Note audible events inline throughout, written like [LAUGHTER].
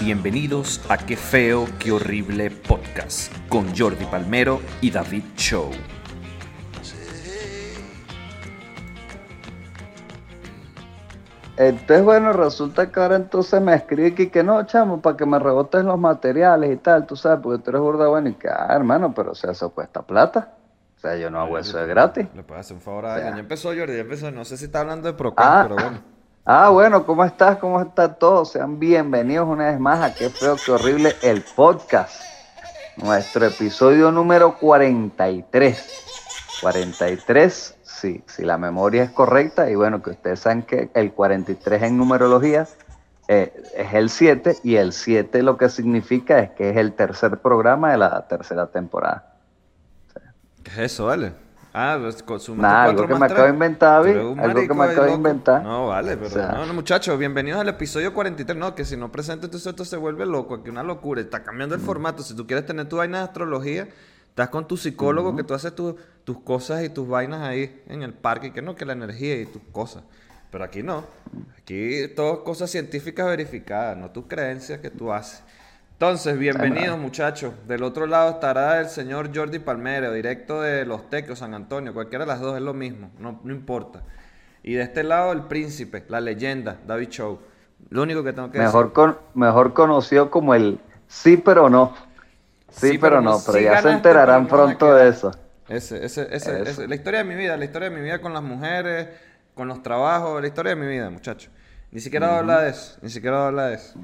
Bienvenidos a Qué Feo, Qué Horrible Podcast con Jordi Palmero y David Show. Entonces, bueno, resulta que ahora entonces me escribe aquí que no, chamo, para que me rebotes los materiales y tal, tú sabes, porque tú eres burda bueno y que, ah, hermano, pero o sea, eso cuesta plata. O sea, yo no hago eso de gratis. Le puedes hacer un favor a alguien. Ya empezó Jordi, ya empezó. No sé si está hablando de Procon, Ah. pero bueno. Ah, bueno, ¿cómo estás? ¿Cómo están todos? Sean bienvenidos una vez más a Qué Feo, Qué Horrible, el podcast. Nuestro episodio número 43. 43, sí, si la memoria es correcta. Y bueno, que ustedes saben que el 43 en numerología eh, es el 7 y el 7 lo que significa es que es el tercer programa de la tercera temporada. ¿Qué es eso, vale? Ah, pues algo que me acabo de inventar, David, algo que me acabo de inventar. No, vale, pero O sea- no, no, muchachos, bienvenidos al episodio 43. No, que si no presento, entonces esto se vuelve loco, aquí una locura. Está cambiando Mm. el formato. Si tú quieres tener tu vaina de astrología, estás con tu psicólogo, que tú haces tu- tus cosas y tus vainas ahí en el parque, y que no, que la energía y tus cosas. Pero aquí no. Aquí todo cosas científicas verificadas, no tus creencias que tú haces. Entonces, bienvenidos muchachos. Del otro lado estará el señor Jordi Palmero, directo de Los Tequios, San Antonio. Cualquiera de las dos es lo mismo, no, no importa. Y de este lado el príncipe, la leyenda, David Show. Lo único que tengo que Mejor, con, mejor conocido como el sí pero no. Sí, pero, no, pero ya se enterarán pronto de eso. Ese, ese, ese, Eso. ese. La historia de mi vida, la historia de mi vida con las mujeres, con los trabajos, la historia de mi vida, muchachos. Ni siquiera voy a hablar de eso, ni siquiera voy a hablar de eso.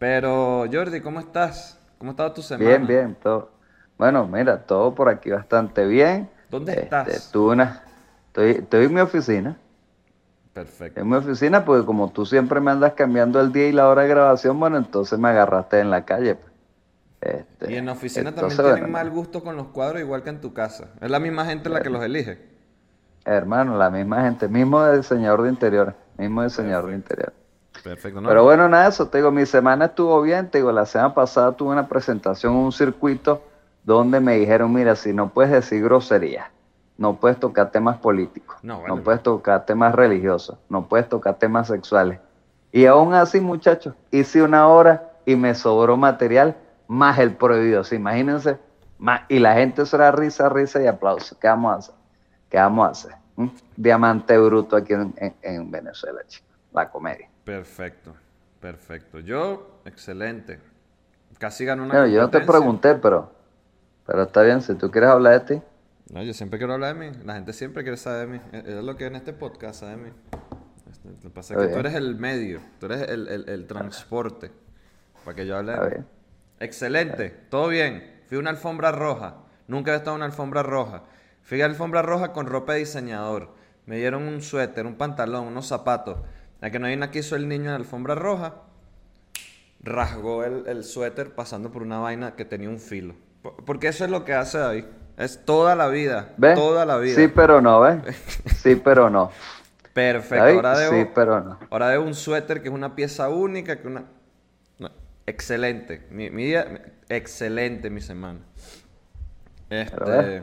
Pero, Jordi, ¿cómo estás? ¿Cómo ha estado tu semana? Bien, bien, todo. Bueno, mira, todo por aquí bastante bien. ¿Dónde Este, estás? una, estoy, estoy en mi oficina. Perfecto. En mi oficina, porque como tú siempre me andas cambiando el día y la hora de grabación, bueno, entonces me agarraste en la calle. pues. Este, Y en la oficina entonces, también tienen bueno, mal gusto con los cuadros, igual que en tu casa. Es la misma gente la que los elige. Hermano, la misma gente, mismo diseñador de interior, mismo diseñador de interior. Perfecto, ¿no? Pero bueno, nada, eso te digo, mi semana estuvo bien, te digo, la semana pasada tuve una presentación en un circuito donde me dijeron, mira, si no puedes decir groserías, no puedes tocar temas políticos, No, vale. puedes tocar temas religiosos, no puedes tocar temas sexuales. Y aún así, muchachos, hice una hora y me sobró material más el prohibido. ¿sí? imagínense, más, y la gente eso era risa, risa y aplauso. ¿Qué vamos a hacer? ¿Qué vamos a hacer? ¿Mm? Diamante bruto aquí en, en- en Venezuela, chicos, la comedia. Perfecto, perfecto. Yo, excelente. Casi ganó una Bueno, yo no te pregunté, pero, pero está bien, si tú quieres hablar de ti. No, yo siempre quiero hablar de mí. La gente siempre quiere saber de mí. Es es lo que en este podcast sabe de mí. Este, Lo que pasa es que tú eres el medio, tú eres el, el- el transporte para que yo hable de mí. Excelente, todo bien. Fui a una alfombra roja. Nunca he estado en una alfombra roja. Fui a alfombra roja con ropa de diseñador. Me dieron un suéter, un pantalón, unos zapatos. La que no hay una quiso el niño en la alfombra roja. Rasgó el, el suéter pasando por una vaina que tenía un filo. Por- Porque eso es lo que hace David. Es toda la vida. ¿Ves? Toda la vida. Sí, pero no, ¿ves? [LAUGHS] Sí, pero no. Perfecto. David, Ahora debo, sí, pero no. ahora debo un suéter que es una pieza única, que una... no, excelente. Mi, mi día, excelente mi semana. Este.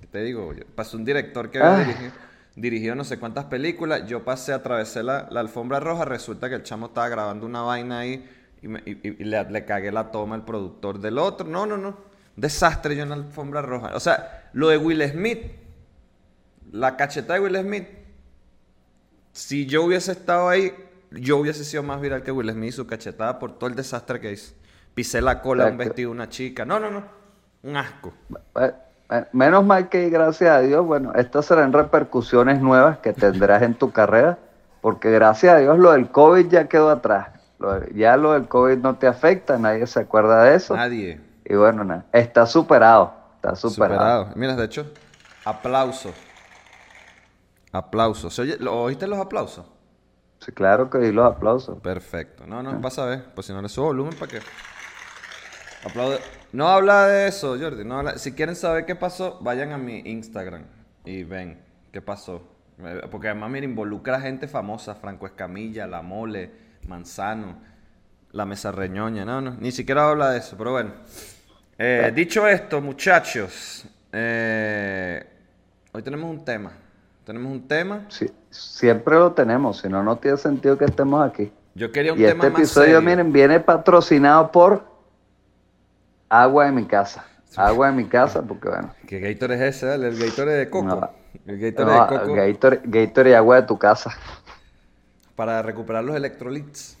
¿qué te digo? Pasó un director que Ah. había dirigido, dirigió no sé cuántas películas. Yo pasé, atravesé la, la alfombra roja. Resulta que el chamo estaba grabando una vaina ahí y, me- y- y- y le, le cagué la toma al productor del otro. No, no, no. Desastre yo en la alfombra roja. O sea, lo de Will Smith, la cacheta de Will Smith, si yo hubiese estado ahí, yo hubiese sido más viral que Will Smith y su cachetada por todo el desastre que hizo. Pisé la cola de un vestido de una chica. No, no, no. Un asco. Eh, eh, Menos mal que, gracias a Dios, bueno, estas serán repercusiones nuevas que tendrás en tu carrera, porque gracias a Dios lo del COVID ya quedó atrás. Lo ya lo del COVID no te afecta, nadie se acuerda de eso. Nadie. Y bueno, está superado, está superado. Superado. Mira, de hecho, aplauso. Aplausos. ¿Se oye- ¿Lo oíste los aplausos? Sí, claro que di los aplausos. Perfecto. No, no, vas a ver. Pues si no le subo volumen, ¿para qué? Aplaude. No habla de eso, Jordi. No habla- Si quieren saber qué pasó, vayan a mi Instagram y ven qué pasó. Eh, Porque además, mira, involucra gente famosa. Franco Escamilla, La Mole, Manzano, La Mesa Reñoña. No, no, ni siquiera habla de eso, pero bueno. Eh, dicho esto, muchachos, eh, hoy tenemos un tema. Tenemos un tema. Sí, siempre lo tenemos, si no, no tiene sentido que estemos aquí. Yo quería un y tema este más episodio, serio. miren, viene patrocinado por Agua de mi casa. Agua de mi casa, porque bueno. ¿Qué Gatorade es ese? El Gatorade de coco. No. El Gatorade no, de coco Gatorade, Gatorade y agua de tu casa. para recuperar los electrolitos.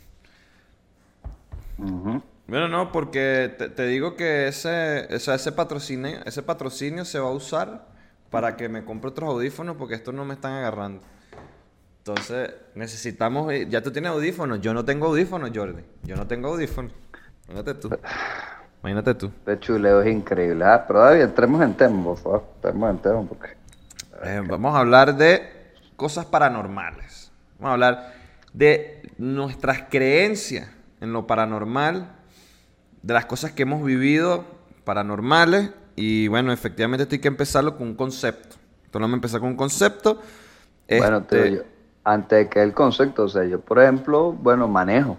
Bueno, no, porque te, te digo que ese, o sea, ese patrocinio, ese patrocinio se va a usar para que me compre otros audífonos porque estos no me están agarrando. Entonces, necesitamos, eh, ya tú tienes audífonos, yo no tengo audífonos, Jordi. Yo no tengo audífonos. Imagínate tú. [LAUGHS] Imagínate tú. Este chuleo es increíble. Ah, pero David, entremos en tema, por favor. Entremos en tema porque... Eh, vamos a hablar de cosas paranormales. Vamos a hablar de nuestras creencias en lo paranormal, de las cosas que hemos vivido paranormales. Y bueno, efectivamente estoy que empezarlo con un concepto. Entonces vamos a empezar con un concepto. Bueno, te Este, digo yo, antes de que el concepto, o sea, yo por ejemplo, bueno, manejo.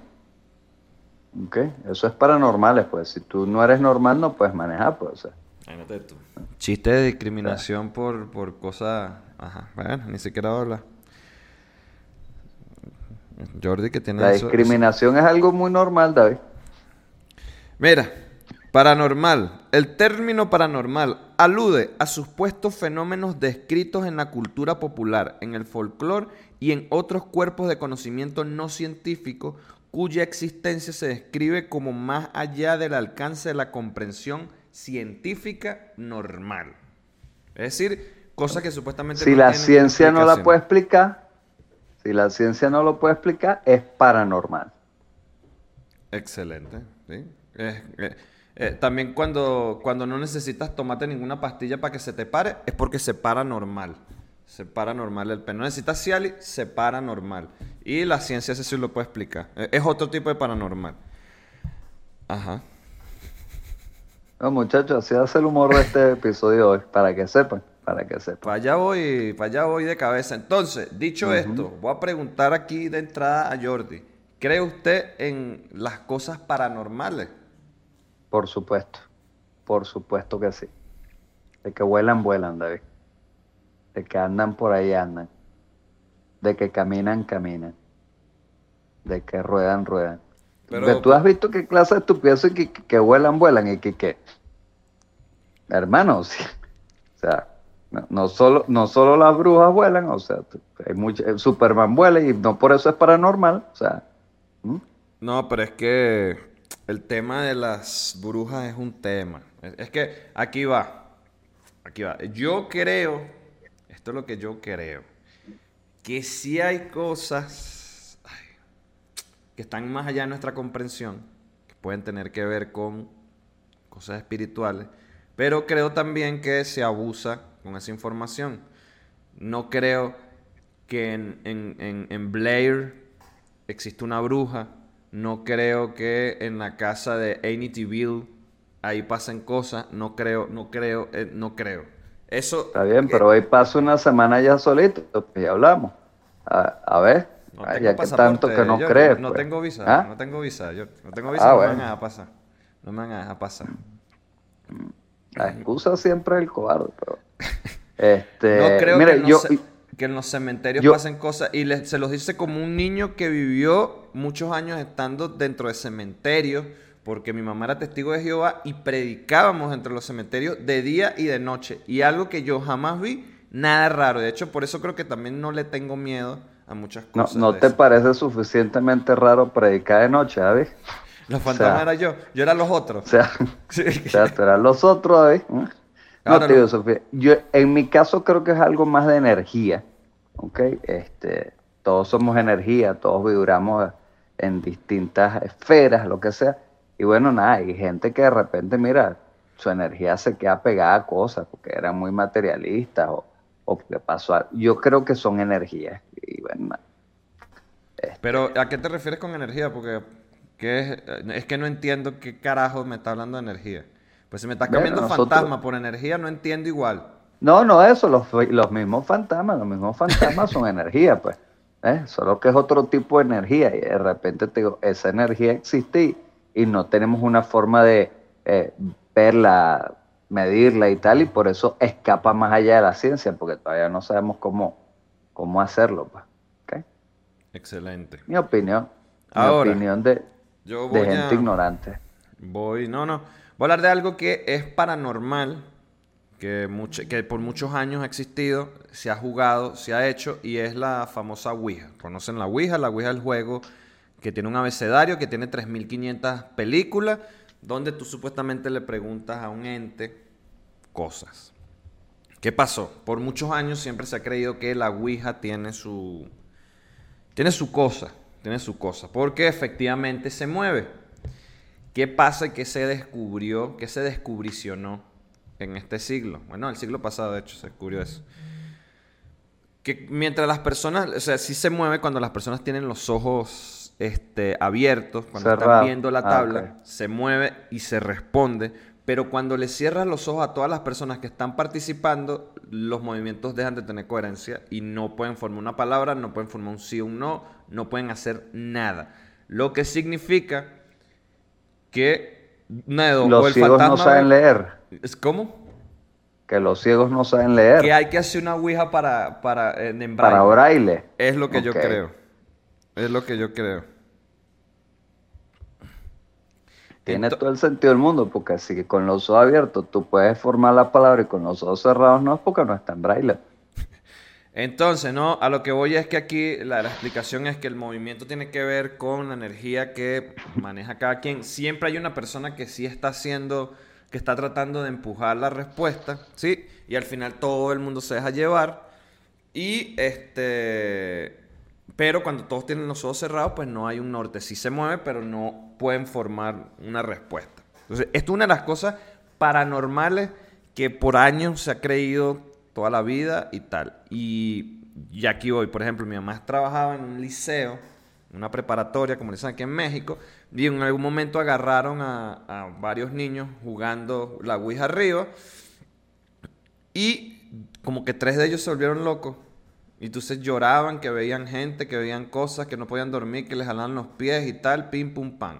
¿Ok? Eso es paranormales, pues. Si tú no eres normal, no puedes manejar, pues. O sea, imagínate tú. Chiste de discriminación por, por cosas... Ajá, bueno, ni siquiera voy a hablar. Jordi que tiene la eso- eso- discriminación es algo muy normal, David. Mira, paranormal. El término paranormal alude a supuestos fenómenos descritos en la cultura popular, en el folclore y en otros cuerpos de conocimiento no científico cuya existencia se describe como más allá del alcance de la comprensión científica normal. Es decir, cosas que supuestamente Si no la ciencia no la puede explicar, si la ciencia no lo puede explicar, es paranormal. Excelente, ¿sí? Eh, eh, eh, también cuando, cuando no necesitas tomarte ninguna pastilla para que se te pare, es porque se para normal. Se para normal el pene. No necesitas Cialis, se para normal. Y la ciencia sí lo puede explicar. Eh, Es otro tipo de paranormal. Ajá. No, muchachos, así hace el humor de este [LAUGHS] episodio hoy, para que sepan, para que sepan. Para allá voy, para allá voy de cabeza. Entonces, dicho esto, voy a preguntar aquí de entrada a Jordi. ¿Cree usted en las cosas paranormales? Por supuesto, por supuesto que sí. De que vuelan, vuelan, David. De que andan por ahí, andan. De que caminan, caminan. De que ruedan, ruedan. Pero- Porque tú has visto qué clase de estupideces que, que, que vuelan, vuelan y que, que... Hermano, sí. [LAUGHS] o sea, no, no solo, no solo las brujas vuelan, o sea, hay mucho, eh, Superman vuela y no por eso es paranormal, o sea. No, pero es que el tema de las brujas es un tema. Es, es que aquí va. Aquí va. Yo creo, esto es lo que yo creo, que sí hay cosas que están más allá de nuestra comprensión, que pueden tener que ver con cosas espirituales, pero creo también que se abusa con esa información. No creo que en, en, en, Blair existe una bruja. No creo que en la casa de Amityville ahí pasen cosas. No creo, no creo, eh, no creo. Eso. Está bien, pero hoy paso una semana ya solito, pues ya hablamos. A, a ver, No ah, tengo ya que tanto que no yo crees. No pues. tengo visa, ¿Ah? no tengo visa, yo no tengo visa, Ah, no me van a dejar pasar. No me van a dejar pasar. La excusa siempre es el cobarde, pero... [LAUGHS] Este, No creo mira, que, en yo, que en los cementerios yo- pasen cosas. Y le- se los dice como un niño que vivió muchos años estando dentro de cementerios, porque mi mamá era testigo de Jehová y predicábamos entre los cementerios de día y de noche. Y algo que yo jamás vi, nada raro. De hecho, por eso creo que también no le tengo miedo a muchas no, cosas. ¿no de te parece suficientemente raro predicar de noche, David? Los fantasmas o sea- era yo, yo era los otros. O sea, [LAUGHS] Sí. o sea, tú eras los otros, David. ¿eh? No, te digo, no. Sofía, yo en mi caso creo que es algo más de energía, ¿ok? Este, todos somos energía, todos vibramos en distintas esferas, lo que sea. Y bueno, nada, hay gente que de repente, mira, su energía se queda pegada a cosas porque eran muy materialistas o, o porque pasó algo. Yo creo que son energías. Y bueno, nada. Pero, ¿a qué te refieres con energía? Porque ¿qué es? es que no entiendo qué carajo me está hablando de energía. Pues si me estás Bueno, cambiando nosotros- fantasma por energía, no entiendo igual. No, no eso, los, los mismos fantasmas, los mismos fantasmas son energía, pues. ¿eh? Solo que es otro tipo de energía y de repente te digo, esa energía existe y, no tenemos una forma de eh, verla, medirla y tal, y por eso escapa más allá de la ciencia, porque todavía no sabemos cómo, cómo hacerlo, pues. ¿ok? Excelente. Mi opinión. Ahora, opinión de, yo de voy gente a- ignorante. Voy, no, no. Voy a hablar de algo que es paranormal, que, mucho- que por muchos años ha existido, se ha jugado, se ha hecho, y es la famosa Ouija. ¿Conocen la Ouija? La Ouija es el juego que tiene un abecedario, que tiene 3.500 películas, donde tú supuestamente le preguntas a un ente cosas. ¿Qué pasó? Por muchos años siempre se ha creído que la Ouija tiene su, tiene su cosa, tiene su cosa, porque efectivamente se mueve. ¿Qué pasa y qué se descubrió, qué se descubricionó en este siglo? Bueno, el siglo pasado, de hecho, se descubrió eso. Que mientras las personas, o sea, sí se mueve cuando las personas tienen los ojos este, abiertos, cuando están viendo la Ah, tabla, se mueve y se responde. Pero cuando le cierras los ojos a todas las personas que están participando, los movimientos dejan de tener coherencia y no pueden formar una palabra, no pueden formar un sí o un no, no pueden hacer nada. Lo que significa que una de dos, o Los el ciegos no saben leer. ¿Es cómo? Que los ciegos no saben leer. Que hay que hacer una ouija para, para en Para braille. braille. Es lo que yo creo. Es lo que yo creo. Tiene todo el sentido del mundo, porque si con los ojos abiertos tú puedes formar la palabra y con los ojos cerrados no es porque no está en braille. [LAUGHS] Entonces, no, a lo que voy es que aquí la, la explicación es que el movimiento tiene que ver con la energía que maneja cada quien. Siempre hay una persona que sí está haciendo, que está tratando de empujar la respuesta, ¿sí? Y al final todo el mundo se deja llevar. Y este. Pero cuando todos tienen los ojos cerrados, pues no hay un norte. Sí se mueve, pero no pueden formar una respuesta. Entonces, esto es una de las cosas paranormales que por años se ha creído toda la vida y tal. Y, y aquí voy, por ejemplo, mi mamá trabajaba en un liceo, una preparatoria, como le dicen aquí en México, y en algún momento agarraron a, varios niños jugando la Ouija arriba. Y como que tres de ellos se volvieron locos. Y entonces lloraban, que veían gente, que veían cosas, que no podían dormir, que les jalaban los pies y tal, pim, pum, pam.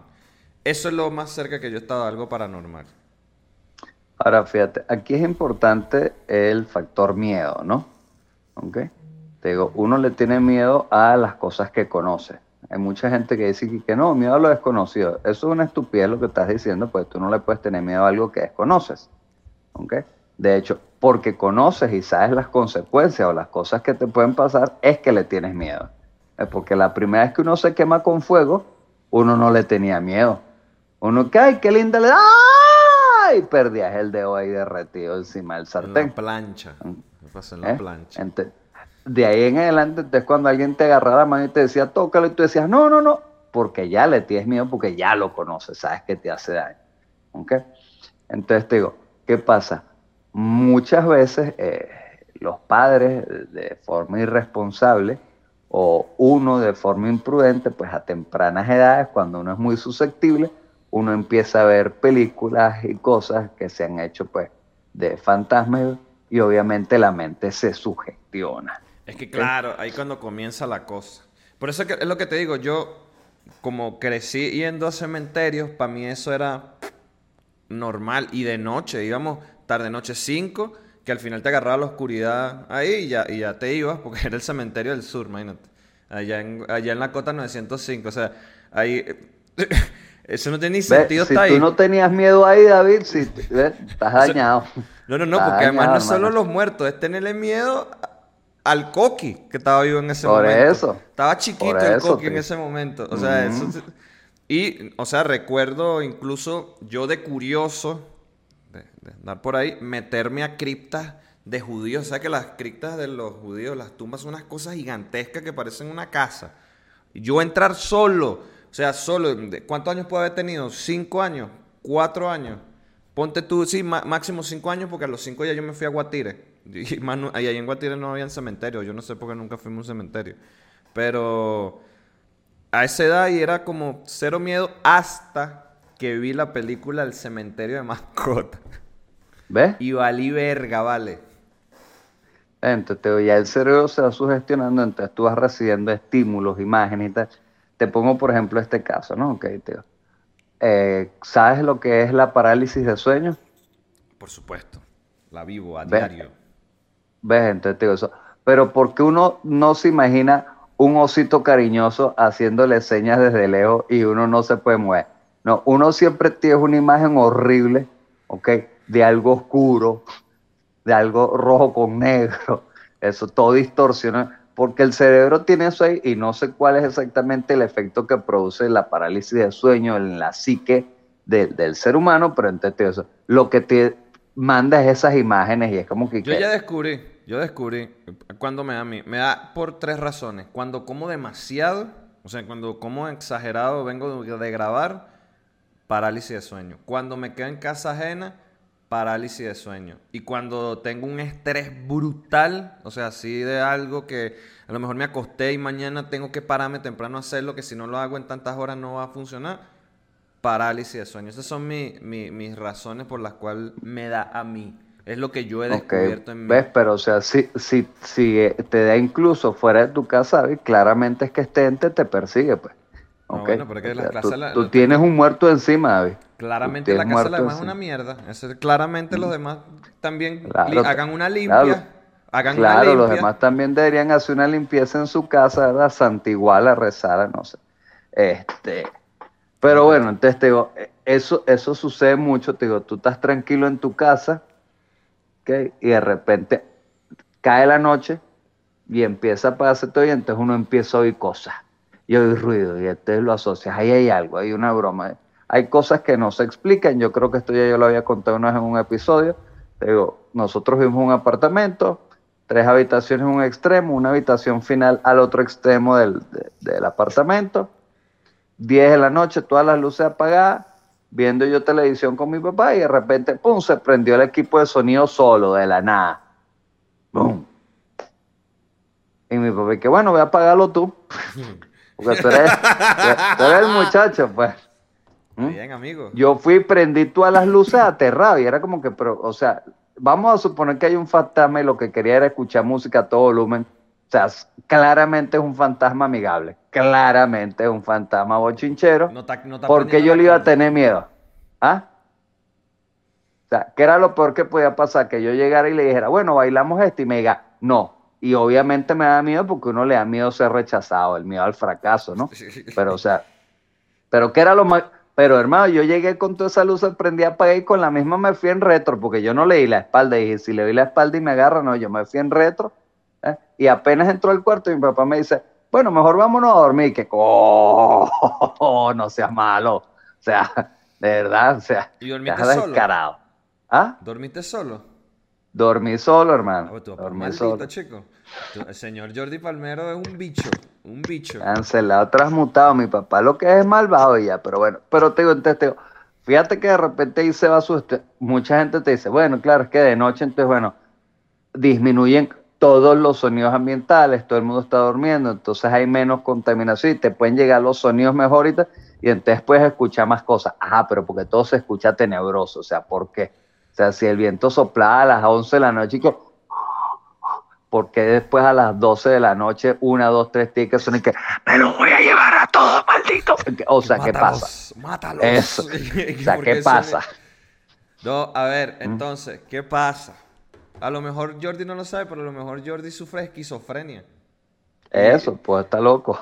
Eso es lo más cerca que yo he estado de algo paranormal. Ahora, fíjate, aquí es importante el factor miedo, ¿no? ¿Ok? Te digo, uno le tiene miedo a las cosas que conoce. Hay mucha gente que dice que- no, miedo a lo desconocido. Eso es una estupidez lo que estás diciendo, pues tú no le puedes tener miedo a algo que desconoces. ¿Ok? De hecho, porque conoces y sabes las consecuencias o las cosas que te pueden pasar, es que le tienes miedo. Porque la primera vez que uno se quema con fuego, uno no le tenía miedo. Uno que, ay, qué linda le da. Y perdías el dedo ahí derretido encima del En sartén. la plancha. Me pasó en ¿eh? la plancha. De ahí en adelante, entonces cuando alguien te agarraba la mano y te decía, tócalo, y tú decías, no, no, no, porque ya le tienes miedo, porque ya lo conoces, sabes que te hace daño. ¿Ok? Entonces te digo, ¿qué pasa? Muchas veces eh, los padres de forma irresponsable o uno de forma imprudente, pues a tempranas edades, cuando uno es muy susceptible, uno empieza a ver películas y cosas que se han hecho pues de fantasmas y obviamente la mente se sugestiona. Es que claro, ahí cuando comienza la cosa. Por eso es lo que te digo, yo como crecí yendo a cementerios, para mí eso era normal. Y de noche, íbamos tarde noche 5, que al final te agarraba la oscuridad ahí y ya, y ya te ibas, porque [LAUGHS] era el cementerio del sur, imagínate. Allá en, allá en la cota 905, o sea, ahí... [LAUGHS] Eso no tiene ni sentido si tú ahí. no tenías miedo ahí, David, si, estás [LAUGHS] dañado. No, no, no, Estás porque además no es solo los muertos, es tenerle miedo al coqui que estaba vivo en ese Por momento. eso, Estaba chiquito por el coqui en ese momento. O sea, eso. Y, o sea, recuerdo incluso yo de curioso, de, andar por ahí, meterme a criptas de judíos. O sea, que las criptas de los judíos, las tumbas son unas cosas gigantescas que parecen una casa. Y Yo entrar solo, o sea, solo, ¿de ¿cuántos años puedo haber tenido? ¿Cinco años? ¿Cuatro años? Ponte tú, sí, máximo cinco años, porque a los cinco ya yo me fui a Guatire. [LAUGHS] Y ahí en Guatire no había cementerio, yo no sé por qué nunca fuimos a un cementerio. Pero a esa edad y era como cero miedo hasta que vi la película El cementerio de mascota. ¿Ves? Y valí verga, vale. Entonces ya el cerebro se va sugestionando, entonces tú vas recibiendo estímulos, imágenes y tal. Te pongo, por ejemplo, este caso, ¿no? Ok, tío. Eh, ¿Sabes lo que es la parálisis de sueño? Por supuesto, la vivo a diario. ¿Ves? Entonces te digo eso. Pero ¿por qué uno no se imagina un osito cariñoso haciéndole señas desde lejos y uno no se puede mover. No, uno siempre tiene una imagen horrible, ¿ok? De algo oscuro, de algo rojo con negro, eso todo distorsiona, porque el cerebro tiene eso ahí y no sé cuál es exactamente el efecto que produce la parálisis del sueño en la psique del ser humano, pero entonces eso, lo que te manda es esas imágenes y es como que... Yo ya descubrí, yo descubrí cuando me da a mí, me da por tres razones, cuando como demasiado, o sea, cuando como exagerado, vengo de grabar, parálisis de sueño, cuando me quedo en casa ajena, parálisis de sueño. Y cuando tengo un estrés brutal, o sea, así de algo que a lo mejor me acosté y mañana tengo que pararme temprano a hacerlo, que si no lo hago en tantas horas no va a funcionar, parálisis de sueño. Esas son mis razones por las cuales me da a mí. Es lo que yo he descubierto en mí. ¿Ves? Pero, o sea, si, si, si eh, te da incluso fuera de tu casa, claramente es que este ente te persigue, pues. No, bueno, pero que la tú, tú tienes un muerto encima, David. Claramente la casa de demás es una mierda. claramente los demás también hagan una limpia. Claro, hagan claro los demás también deberían hacer una limpieza en su casa, ¿verdad? Santiguala, rezar, no sé. Este, pero bueno, entonces te digo, eso, eso sucede mucho, te digo, tú estás tranquilo en tu casa, ¿ok? Y de repente cae la noche y empieza a pasarse todo y entonces uno empieza a oír cosas y oír ruido y entonces lo asocias, ahí hay algo, hay una broma. Hay cosas que no se explican, yo creo que esto ya yo lo había contado una vez en un episodio. digo, nosotros vimos un apartamento, tres habitaciones en un extremo, una habitación final al otro extremo del, apartamento, 10 de la noche, todas las luces apagadas, viendo yo televisión con mi papá y de repente, ¡pum!, se prendió el equipo de sonido solo, de la nada. ¡Pum! Y mi papá, que bueno, voy a apagarlo tú. [LAUGHS] Porque tú eres, tú eres el muchacho, pues. ¿Mm? Bien, amigo. Yo fui, prendí todas las luces aterrado y era como que, pero, o sea, vamos a suponer que hay un fantasma y lo que quería era escuchar música a todo volumen. O sea, claramente es un fantasma amigable. Claramente es un fantasma bochinchero. No porque yo le iba a tener miedo. ¿Ah? O sea, ¿qué era lo peor que podía pasar? Que yo llegara y le dijera, bueno, bailamos esto y me diga, no. Y obviamente me da miedo porque uno le da miedo ser rechazado, el miedo al fracaso, ¿no? Pero, o sea, pero ¿qué era lo más pero hermano, yo llegué con toda esa luz, prendí apagué y con la misma me fui en retro, porque yo no leí la espalda. Y dije, si le vi la espalda y me agarra, no, yo me fui en retro. ¿Eh? Y apenas entró al cuarto y mi papá me dice, bueno, mejor vámonos a dormir. Que, oh, no seas malo. O sea, de verdad, o sea, ¿Y dormiste solo? descarado. ¿Ah? ¿Dormiste solo? Dormí solo, hermano. Oh, Dormí solo. chico. El señor Jordi Palmero es un bicho, un bicho. Cancelado, transmutado. Mi papá lo que es malvado ya, pero bueno. Pero te digo, entonces te digo, fíjate que de repente ahí se va su... Mucha gente te dice, bueno, claro, es que de noche, entonces, bueno, disminuyen todos los sonidos ambientales, todo el mundo está durmiendo, entonces hay menos contaminación y te pueden llegar los sonidos mejoritos y entonces puedes escuchar más cosas. Ajá, pero porque todo se escucha tenebroso, o sea, ¿por qué? O sea, si el viento soplaba a las 11 de la noche y que porque después a las 12 de la noche, una, dos, tres tickets son y que me lo voy a llevar a todos, maldito. O sea, ¿qué pasa? Mátalos. Eso. [LAUGHS] o sea, ¿qué pasa? No, a ver, ¿Mm? entonces, ¿qué pasa? A lo mejor Jordi no lo sabe, pero a lo mejor Jordi sufre esquizofrenia. Eso, pues está loco.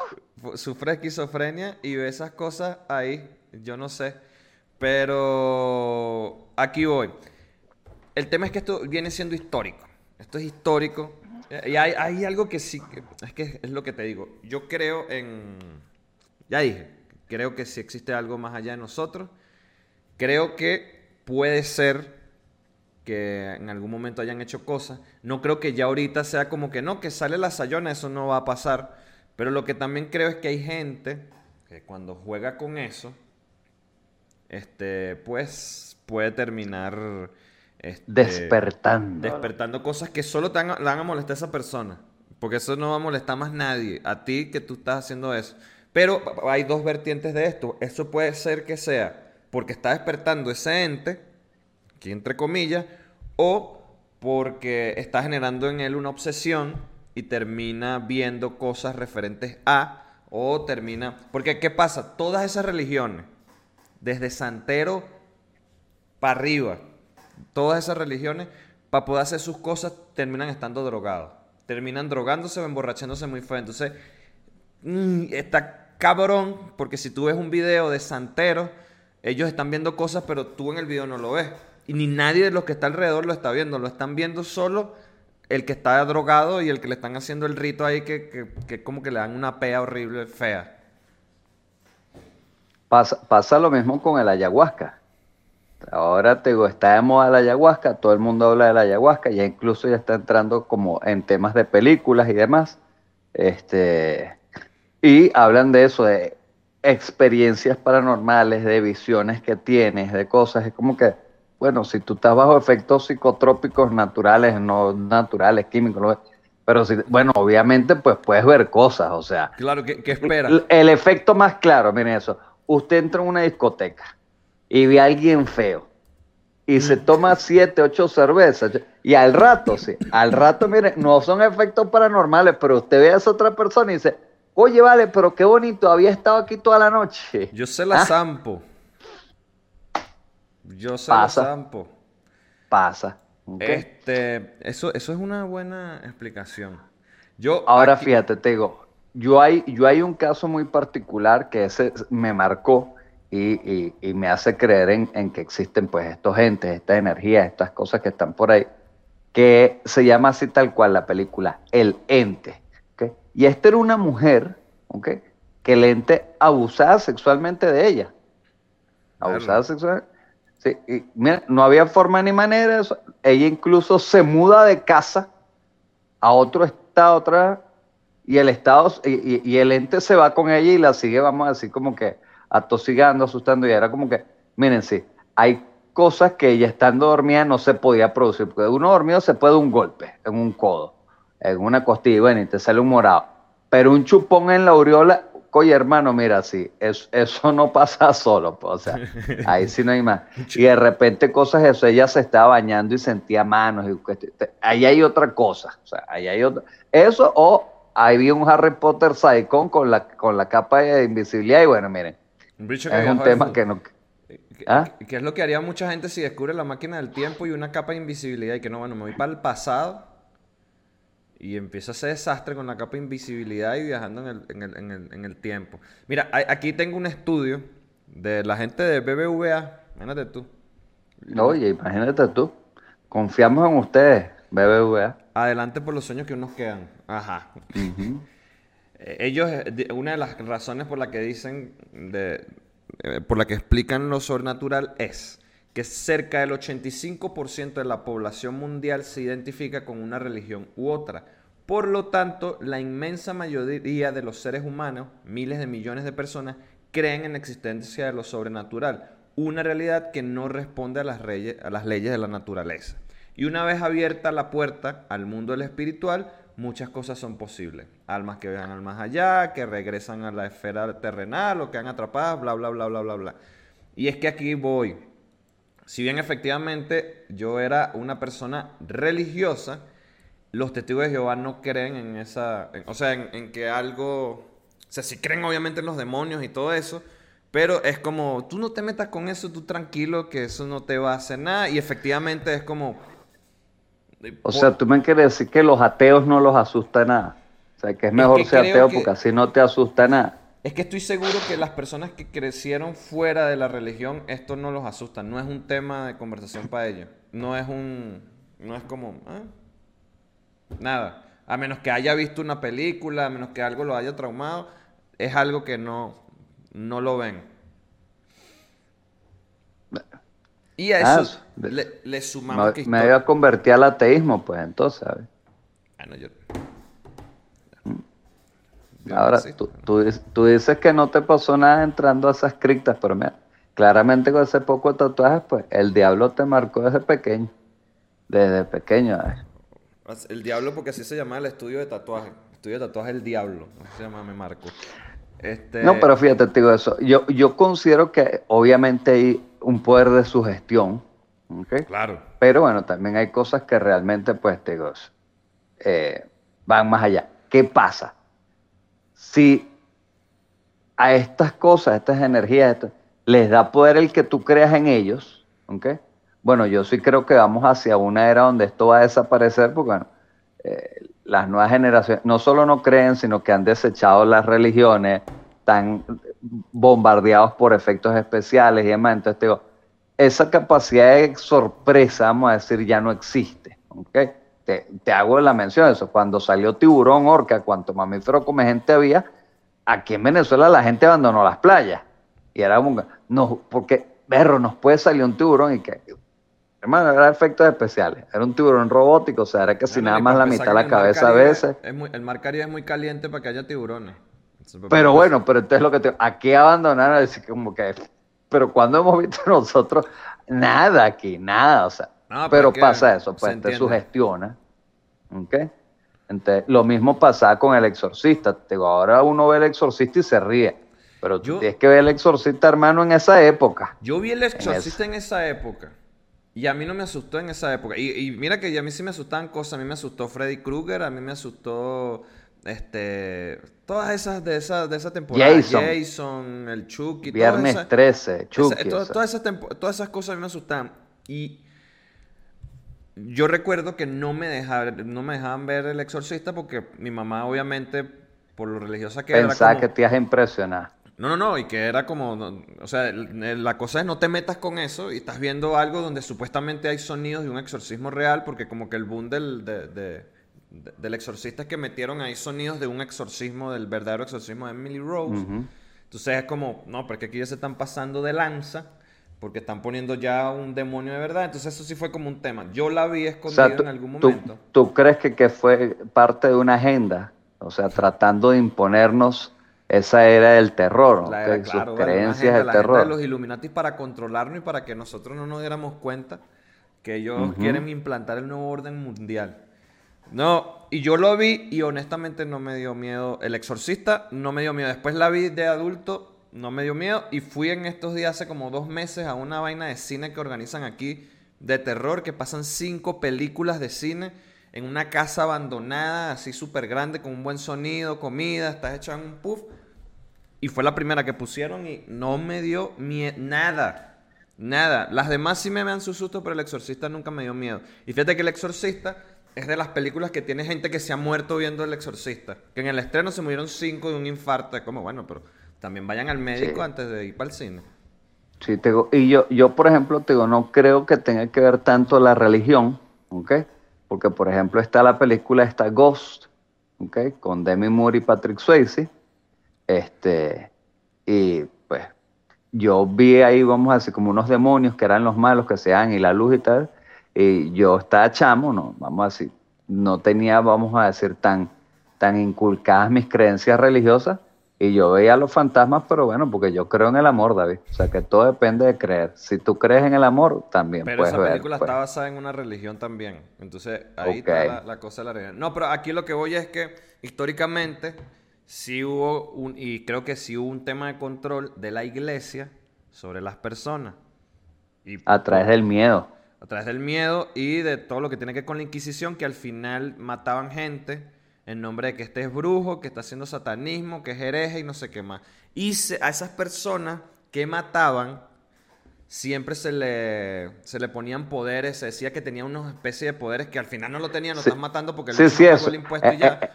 Sufre esquizofrenia y ve esas cosas ahí, yo no sé. Pero aquí voy. El tema es que esto viene siendo histórico. Esto es histórico. Y hay, algo que sí, es que es lo que te digo. Yo creo en, ya dije, creo que si existe algo más allá de nosotros, creo que puede ser que en algún momento hayan hecho cosas. No creo que ya ahorita sea como que no, que sale la sayona, eso no va a pasar. Pero lo que también creo es que hay gente que cuando juega con eso, este, pues puede terminar este, despertando. Despertando cosas que solo te van, a, molestar a esa persona. Porque eso no va a molestar más nadie. A ti que tú estás haciendo eso. Pero hay dos vertientes de esto. Eso puede ser que sea porque está despertando ese ente, que entre comillas, o porque está generando en él una obsesión y termina viendo cosas referentes a, o termina... Porque ¿qué pasa? Todas esas religiones, desde Santero para arriba, todas esas religiones, para poder hacer sus cosas, terminan estando drogados. Terminan drogándose o emborrachándose muy feo. Entonces, mm, está cabrón, porque si tú ves un video de santeros, ellos están viendo cosas, pero tú en el video no lo ves. Y ni nadie de los que está alrededor lo está viendo, lo están viendo solo el que está drogado y el que le están haciendo el rito ahí que, que, como que le dan una pea horrible, fea. Pasa, pasa lo mismo con el ayahuasca. Ahora te digo, está de moda la ayahuasca, todo el mundo habla de la ayahuasca, ya incluso ya está entrando como en temas de películas y demás. Este, y hablan de eso, de experiencias paranormales, de visiones que tienes, de cosas. Es como que, bueno, si tú estás bajo efectos psicotrópicos naturales, no naturales, químicos, pero si, bueno, obviamente pues puedes ver cosas, o sea. Claro, ¿qué, qué espera? El, el efecto más claro, miren eso, usted entra en una discoteca y ve a alguien feo y se toma siete, ocho cervezas y al rato, sí, al rato, mire, no son efectos paranormales, pero usted ve a esa otra persona y dice, oye, vale, pero qué bonito, había estado aquí toda la noche. Yo se la Ah, zampo. Yo se Pasa. Pasa. Este, eso, eso es una buena explicación. Yo Ahora aquí- fíjate, te digo, yo hay, yo hay un caso muy particular que ese me marcó y, y- y me hace creer en, en que existen pues estos entes, estas energías, estas cosas que están por ahí, que se llama así tal cual la película, El Ente. ¿ok? Y esta era una mujer, ¿ok? que el ente abusaba sexualmente de ella. Abusaba sexualmente. Sí, y mira, no había forma ni manera de eso. Ella incluso se muda de casa a otro estado otra y el estado y, el ente se va con ella y la sigue, vamos a decir, como que atosigando, asustando, y era como que, miren, sí, hay cosas que ella estando dormida no se podía producir, porque uno dormido se puede un golpe en un codo, en una costilla, bueno, y te sale un morado, pero un chupón en la aureola, oye hermano, mira, sí, es- eso no pasa [LAUGHS] solo, pues, o sea, ahí sí no hay más. Y de repente cosas eso, ella se estaba bañando y sentía manos, y ahí hay otra cosa, o sea, ahí hay otra, eso o ahí vi un Harry Potter Saicon con la, con la capa de invisibilidad y bueno, miren, bicho es un tema que no... ¿Qué, ¿Ah? qué es lo que haría mucha gente si descubre la máquina del tiempo y una capa de invisibilidad y que no, bueno, me voy para el pasado y empiezo a hacer desastre con la capa de invisibilidad y viajando en el, en el- en el- en el tiempo? Mira, hay- aquí tengo un estudio de la gente de BBVA, imagínate tú. Oye, imagínate tú, confiamos en ustedes, BBVA. Adelante por los sueños que nos quedan. Ajá. [LAUGHS] Eh, Ellos, eh, una de las razones por la que dicen, de, eh, por la que explican lo sobrenatural es que cerca del 85% de la población mundial se identifica con una religión u otra. Por lo tanto, la inmensa mayoría de los seres humanos, miles de millones de personas, creen en la existencia de lo sobrenatural, una realidad que no responde a las, reyes- a las leyes de la naturaleza. Y una vez abierta la puerta al mundo del espiritual, muchas cosas son posibles. Almas que viajan al más allá, que regresan a la esfera terrenal o quedan atrapadas, bla, bla, bla, bla, bla, bla. Y es que aquí voy. Si bien efectivamente yo era una persona religiosa, los testigos de Jehová no creen en esa, en- o sea, en, en que algo, o sea, sí creen obviamente en los demonios y todo eso, pero es como, tú no te metas con eso, tú tranquilo, que eso no te va a hacer nada, y efectivamente es como... O sea, tú me quieres decir que los ateos no los asusta nada. O sea, que es mejor que ser ateo que- porque así no te asusta nada. Es que estoy seguro que las personas que crecieron fuera de la religión, esto no los asusta. No es un tema de conversación para ellos. No es un. No es como. ah, Nada. A menos que haya visto una película, a menos que algo lo haya traumado, es algo que no, no lo ven. Y a Ah, eso de- le, le sumamos Me, que me iba a convertir al ateísmo, pues entonces, ¿sabes? Bueno, yo- Ahora, tú, tú dices- tú dices que no te pasó nada entrando a esas criptas, pero mira, claramente con ese poco de tatuajes, pues el diablo te marcó desde pequeño. Desde pequeño, ¿sabes? El diablo, porque así se llama el estudio de tatuaje. Estudio de tatuaje El Diablo. Así se llama, me marco. Este, No, pero fíjate, te digo eso. Yo, yo considero que obviamente hay un poder de sugestión, ¿ok? Claro. Pero bueno, también hay cosas que realmente, pues, te digo, eh, van más allá. ¿Qué pasa? Si a estas cosas, a estas energías, estas, les da poder el que tú creas en ellos, ¿ok? Bueno, yo sí creo que vamos hacia una era donde esto va a desaparecer, porque eh, las nuevas generaciones no solo no creen, sino que han desechado las religiones, están bombardeados por efectos especiales y demás. Entonces, digo, esa capacidad de sorpresa, vamos a decir, ya no existe. Te, te, hago la mención de eso. Cuando salió tiburón, orca, cuanto mamífero come gente había, aquí en Venezuela la gente abandonó las playas. Y era como, no, porque, berro, nos puede salir un tiburón y que, hermano, era efectos especiales. Era un tiburón robótico, o sea, era que si nada más la mitad de la cabeza a veces. Es muy, el mar Caribe es muy caliente para que haya tiburones. Pero bueno, pero entonces lo que te, aquí abandonaron, decir como que, pero cuando hemos visto [LAUGHS] nosotros nada aquí, nada, o sea, no, pero, pasa eso, pues te sugestiona, ¿ok? Entonces, lo mismo pasa con el exorcista, digo, ahora uno ve el exorcista y se ríe, pero tú tienes que ver el exorcista, hermano, en esa época. Yo vi el exorcista en, esa época. Y a mí no me asustó en esa época. Y, y mira que a mí sí me asustaban cosas. A mí me asustó Freddy Krueger, a mí me asustó este, todas esas de esa, de esa temporada. Jason. Jason, el Chucky. Viernes todas 13, Chucky. todas, esas todas esas cosas a mí me asustaban. Y yo recuerdo que no me, dejaban, no me dejaban ver El Exorcista porque mi mamá, obviamente, por lo religiosa que Pensaba era. que te ibas a impresionar. No, no, no, y que era como, o sea, la cosa es no te metas con eso y estás viendo algo donde supuestamente hay sonidos de un exorcismo real, porque como que el boom del, de del exorcista es que metieron ahí sonidos de un exorcismo, del verdadero exorcismo de Emily Rose. Entonces es como, no, porque aquí ya se están pasando de lanza, porque están poniendo ya un demonio de verdad. Entonces eso sí fue como un tema. Yo la vi escondida en algún momento. Tú, crees que, que fue parte de una agenda? O sea, tratando de imponernos esa era del terror, la era, sus creencias del terror. de los Illuminati para controlarnos y para que nosotros no nos diéramos cuenta que ellos quieren implantar el nuevo orden mundial. No, y yo lo vi y honestamente no me dio miedo. El exorcista no me dio miedo. Después la vi de adulto, no me dio miedo. Y fui en estos días, hace como dos meses, a una vaina de cine que organizan aquí de terror, que pasan cinco películas de cine en una casa abandonada, así súper grande, con un buen sonido, comida, estás hecha en un puff. Y fue la primera que pusieron y no me dio miedo, nada. Nada. Las demás sí me dan su susto, pero el exorcista nunca me dio miedo. Y fíjate que el exorcista es de las películas que tiene gente que se ha muerto viendo El Exorcista. Que en el estreno se murieron cinco de un infarto. Es como, bueno, pero también vayan al médico antes de ir para el cine. Sí, te y yo, yo, por ejemplo, te digo, no creo que tenga que ver tanto la religión, ¿ok? Porque, por ejemplo, está la película esta Ghost, ¿ok? Con Demi Moore y Patrick Swayze. Este, y pues yo vi ahí, vamos a decir, como unos demonios que eran los malos que se dan y la luz y tal y yo estaba chamo, no, vamos a decir, no tenía, vamos a decir, tan, tan inculcadas mis creencias religiosas y yo veía los fantasmas, pero bueno, porque yo creo en el amor, David. O sea, que todo depende de creer. Si tú crees en el amor, también pero puedes esa ver. película pues. está basada en una religión también. Entonces, ahí está la, cosa de la religión. No, pero aquí lo que voy es que históricamente sí hubo un, y creo que sí hubo un tema de control de la iglesia sobre las personas. Y, a través del miedo a través del miedo y de todo lo que tiene que ver con la Inquisición, que al final mataban gente en nombre de que este es brujo, que está haciendo satanismo, que es hereje y no sé qué más. Y a esas personas que mataban, siempre se le, se le ponían poderes, se decía que tenía una especie de poderes que al final no lo tenían, lo están matando porque sí, sí, el impuesto y ya. Eh,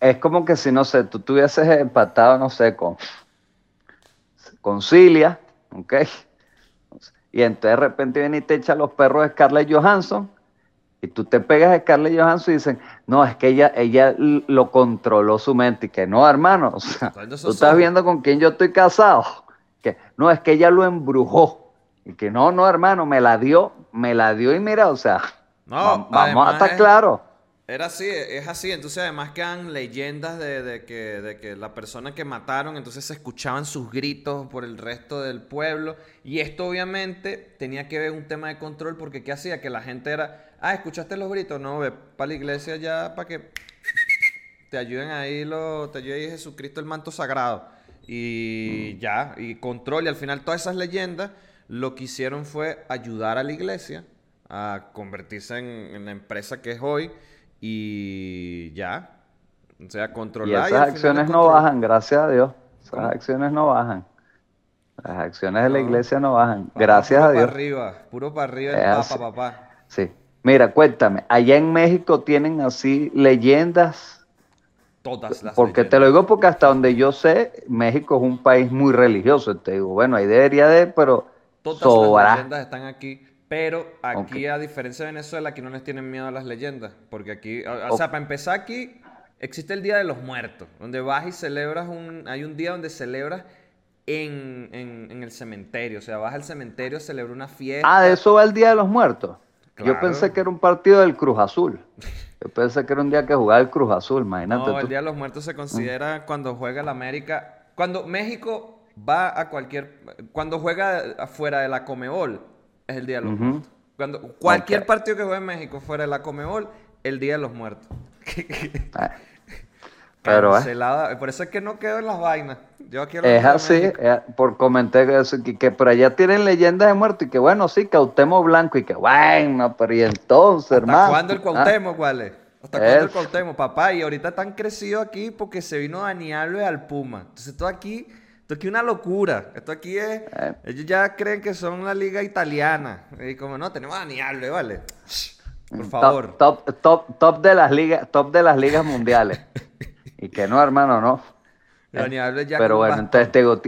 eh, es como que si, no sé, tú tuvieses empatado, no sé, con, con Cilia, ¿ok? Y entonces de repente viene y te echa los perros de Scarlett Johansson. Y tú te pegas a Scarlett Johansson y dicen, no, es que ella, ella lo controló su mente. Y que no, hermano, o sea, tú estás viendo con quién yo estoy casado. Que no, es que ella lo embrujó. Y que no, no, hermano, me la dio, me la dio y mira, o sea, no, vamos a estar claros. Era así, es así. Entonces, además quedan leyendas de, que, de que la persona que mataron, entonces se escuchaban sus gritos por el resto del pueblo. Y esto, obviamente, tenía que ver un tema de control, porque ¿qué hacía? Que la gente era, ah, ¿escuchaste los gritos? No, ve para la iglesia ya para que te ayuden ahí, lo, te ayude ahí Jesucristo el manto sagrado. Y ya, y control. Y al final, todas esas leyendas lo que hicieron fue ayudar a la iglesia a convertirse en, en la empresa que es hoy y ya. O sea, controlar. Y esas acciones no bajan, gracias a Dios. Esas acciones no bajan. Las acciones de la iglesia no bajan, gracias a Dios. Puro para arriba, puro para arriba el papa, papá. Sí. Mira, cuéntame, allá en México tienen así leyendas. Todas las Porque te lo digo porque hasta donde yo sé, México es un país muy religioso. Te digo, bueno, ahí debería de, pero Todas sobra. las leyendas están aquí. Pero aquí, a diferencia de Venezuela, aquí no les tienen miedo a las leyendas. Porque aquí, o, o sea, para empezar aquí, existe el Día de los Muertos. Donde vas y celebras un... Hay un día donde celebras en, en, en el cementerio. O sea, vas al cementerio, celebra una fiesta. Ah, de eso va el Día de los Muertos. Yo pensé que era un partido del Cruz Azul. [LAUGHS] Yo pensé que era un día que jugaba el Cruz Azul, imagínate No, el tú. Día de los Muertos se considera cuando juega el América. Cuando México va a cualquier. Cuando juega afuera de la Comebol, es el Día de los. Muertos. Cuando, cualquier partido que juegue en México fuera de la Comebol, el Día de los Muertos. Ah, [LAUGHS] Pero, eh. Cancelada. Por eso es que no quedo en las vainas. Yo aquí Es así, es- por comentar que, eso, que, que por allá tienen leyendas de muertos y que bueno, sí, Cautemo Blanco y que bueno, pero y entonces, hermano. ¿Hasta cuándo el Ah, Cuauhtémoc, vale? ¿Hasta cuándo el. Cuauhtémoc, papá? Y ahorita están crecidos aquí porque se vino Dani Alves al Puma. Entonces, todo aquí, esto aquí es una locura. Esto aquí es... Eh. Ellos ya creen que son la liga italiana. Y como, no, tenemos a Dani Alves, vale. Por top- favor. Top, top, top de las ligas, top de las ligas mundiales. [LAUGHS] y que no, hermano, no. Alves ya Pero bueno, entonces te digo,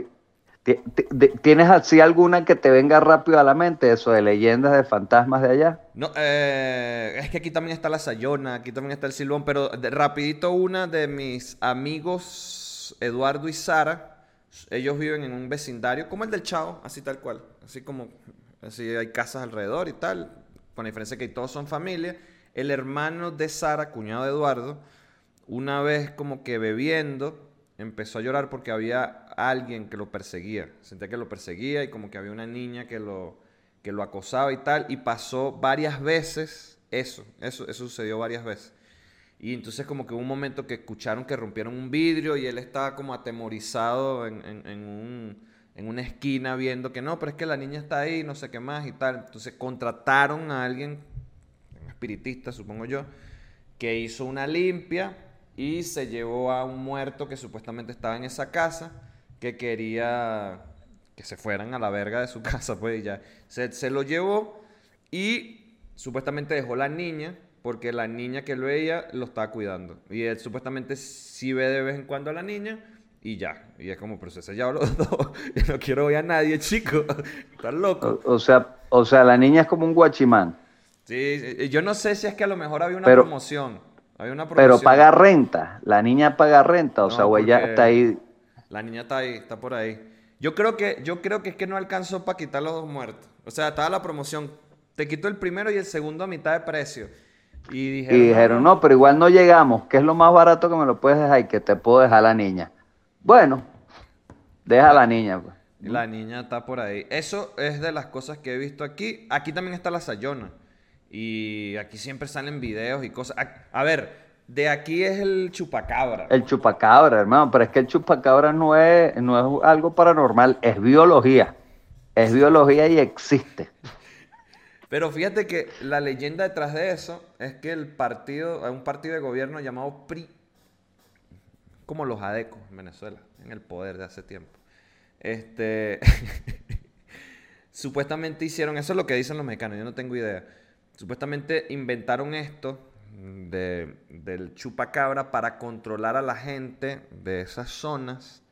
¿tienes así alguna que te venga rápido a la mente? Eso de leyendas de fantasmas de allá. No, eh, es que aquí también está la Sayona, aquí también está el Silbón, pero de- rapidito una de mis amigos, Eduardo y Sara, ellos viven en un vecindario como el del Chavo, así tal cual, así como, así hay casas alrededor y tal, con la diferencia que todos son familia. El hermano de Sara, cuñado de Eduardo, una vez como que bebiendo, empezó a llorar porque había alguien que lo perseguía. Sentía que lo perseguía y como que había una niña que lo, que lo acosaba y tal. Y pasó varias veces eso, eso, eso sucedió varias veces. Y entonces como que hubo un momento que escucharon que rompieron un vidrio y él estaba como atemorizado en, en- un- en una esquina viendo que no, pero es que la niña está ahí, no sé qué más y tal. Entonces contrataron a alguien, un espiritista supongo yo, que hizo una limpia y se llevó a un muerto que supuestamente estaba en esa casa, que quería que se fueran a la verga de su [LAUGHS] casa, pues y ya. Se, se lo llevó y supuestamente dejó la niña, porque la niña que él veía lo estaba cuidando. Y él supuestamente sí ve de vez en cuando a la niña y ya. Y es como, pero se ya los dos. Yo no quiero ver a nadie, chico. [LAUGHS] Estás loco. O, o sea, o sea, la niña es como un guachimán, Sí, yo no sé si es que a lo mejor había una Pero- promoción. Había una pero promoción. paga renta. La niña paga renta, o No, sea, o ella está ahí. La niña está ahí, está por ahí. Yo creo que, yo creo que es que no alcanzó para quitar los dos muertos. O sea, estaba la promoción. Te quito el primero y el segundo a mitad de precio. Y dijeron, Y dijeron, no, pero igual no llegamos, que es lo más barato que me lo puedes dejar y que te puedo dejar la niña. Bueno, deja a la niña. pues. La niña está por ahí. Eso es de las cosas que he visto aquí. Aquí también está la Sayona. Y aquí siempre salen videos y cosas. A, a ver, de aquí es el chupacabra. El chupacabra, hermano, pero es que el chupacabra no es, no es algo paranormal, es biología. Es biología y existe. Pero fíjate que la leyenda detrás de eso es que el partido, un partido de gobierno llamado PRI, como los adecos en Venezuela, en el poder de hace tiempo. Este, [LAUGHS] supuestamente hicieron, eso es lo que dicen los mexicanos, yo no tengo idea. Supuestamente inventaron esto de, del chupacabra para controlar a la gente de esas zonas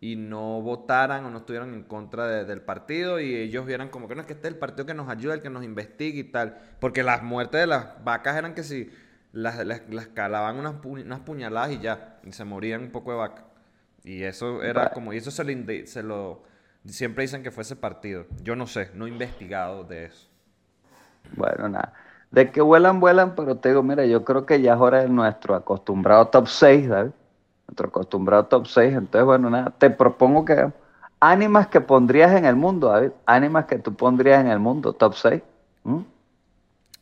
y no votaran o no estuvieran en contra de- del partido y ellos vieran como que no es que este es el partido que nos ayuda, el que nos investigue y tal. Porque las muertes de las vacas eran que si las, las, las calaban unas, pu- unas puñaladas y ya, y se morían un poco de vaca. Y eso era como, y eso se lo, indi- se lo, siempre dicen que fue ese partido. Yo no sé, no he investigado de eso. Bueno, nada. De que vuelan, vuelan, pero te digo, mira, yo creo que ya es hora de nuestro acostumbrado top 6, ¿sabes? Nuestro acostumbrado top 6. Entonces, bueno, nada, te propongo que ánimas que pondrías en el mundo, David. Ánimas que tú pondrías en el mundo, top 6. ¿Mm?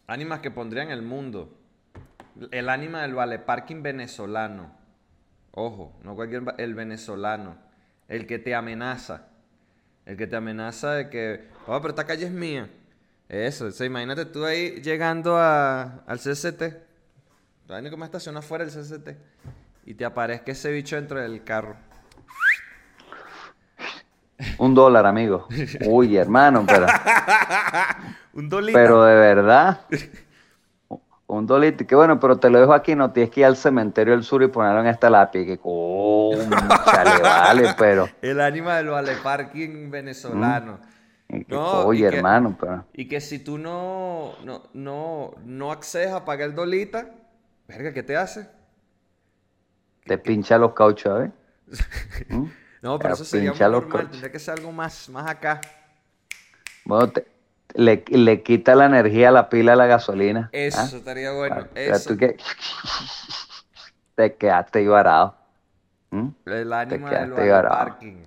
Ánimas que pondría en el mundo. El ánima del vale parking venezolano. Ojo, no cualquier el venezolano. El que te amenaza. El que te amenaza de que, oh, pero esta calle es mía. Eso, o imagínate tú ahí llegando a, al CCT. Hay como estación afuera del CCT. Y te aparezca ese bicho dentro del carro. Un dólar, amigo. Uy, hermano, pero, [LAUGHS] Un dolita. pero de verdad. Un dolito. Que bueno, pero te lo dejo aquí, no tienes que ir al cementerio del sur y ponerlo en esta lápiz. Que chale, vale, pero. [LAUGHS] El ánima del vale parking venezolano. Que, oye, hermano, pero. Y que si tú no, no, no, no accedes a pagar el dolita, verga, ¿qué te hace? Te pincha los cauchos, ¿eh? [LAUGHS] no, pero eso sería muy normal, tendría que ser algo más, más acá. Bueno, te, le, le, quita la energía a la pila de la gasolina. Eso ¿ah? estaría bueno. eso. que [LAUGHS] te quedaste ahí varado. ¿Mm? El ánimo del parking.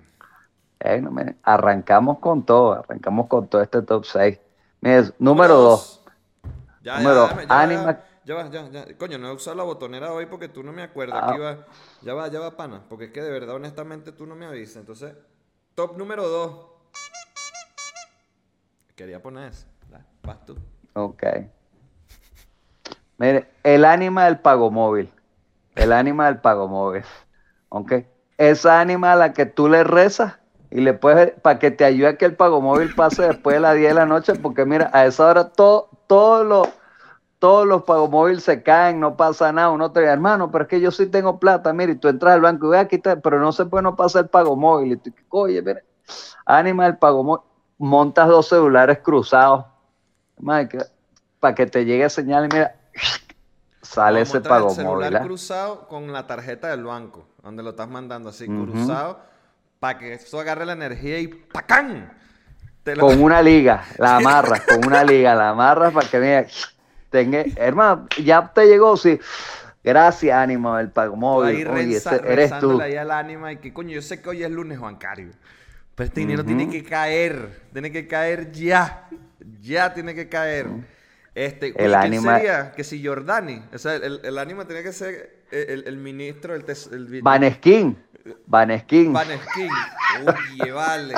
Eh, no me... arrancamos con todo, arrancamos con todo este top 6. Mira, número 2. Número ya, ya, Ya va, ya, ya. Coño, no he usado la botonera hoy porque tú no me acuerdas. Ah. va. Ya va, ya va, pana. Porque es que de verdad, honestamente, tú no me avisas. Entonces, top número 2. Quería poner eso. Vas tú. Ok. Mire, el ánima del pago móvil. El ánima del pago móvil. Ok. Esa ánima a la que tú le rezas y le puedes, para que te ayude a que el pago móvil pase después de las 10 de la noche, porque mira, a esa hora todo, todos los todos los móviles se caen, no pasa nada. Uno te dice, hermano, pero es que yo sí tengo plata, mira, y tú entras al banco y ve aquí, pero no se puede, no pasa el pago móvil. Y tú, oye, mira, ánima del pago móvil montas dos celulares cruzados para que te llegue señal y mira, [LAUGHS] sale ese pago el celular ¿ah? cruzado con la tarjeta del banco, donde lo estás mandando así, cruzado, para que eso agarre la energía y ¡pacán! Con [LAUGHS] una liga, la amarras, con una liga, la amarras para que mira, tenga, hermano, ya te llegó, sí. Gracias, ánimo, el pago móvil. Oye, eres tú. Ahí al ánima y que coño, yo sé que hoy es lunes bancario. Pero este dinero tiene que caer, tiene que caer ya, ya tiene que caer. Este, el ánima... sería? Que si Jordani, o sea, el, el ánima tenía que ser el, el ministro del... El, Vaneskin. Vaneskin. Vaneskin. Oye, vale.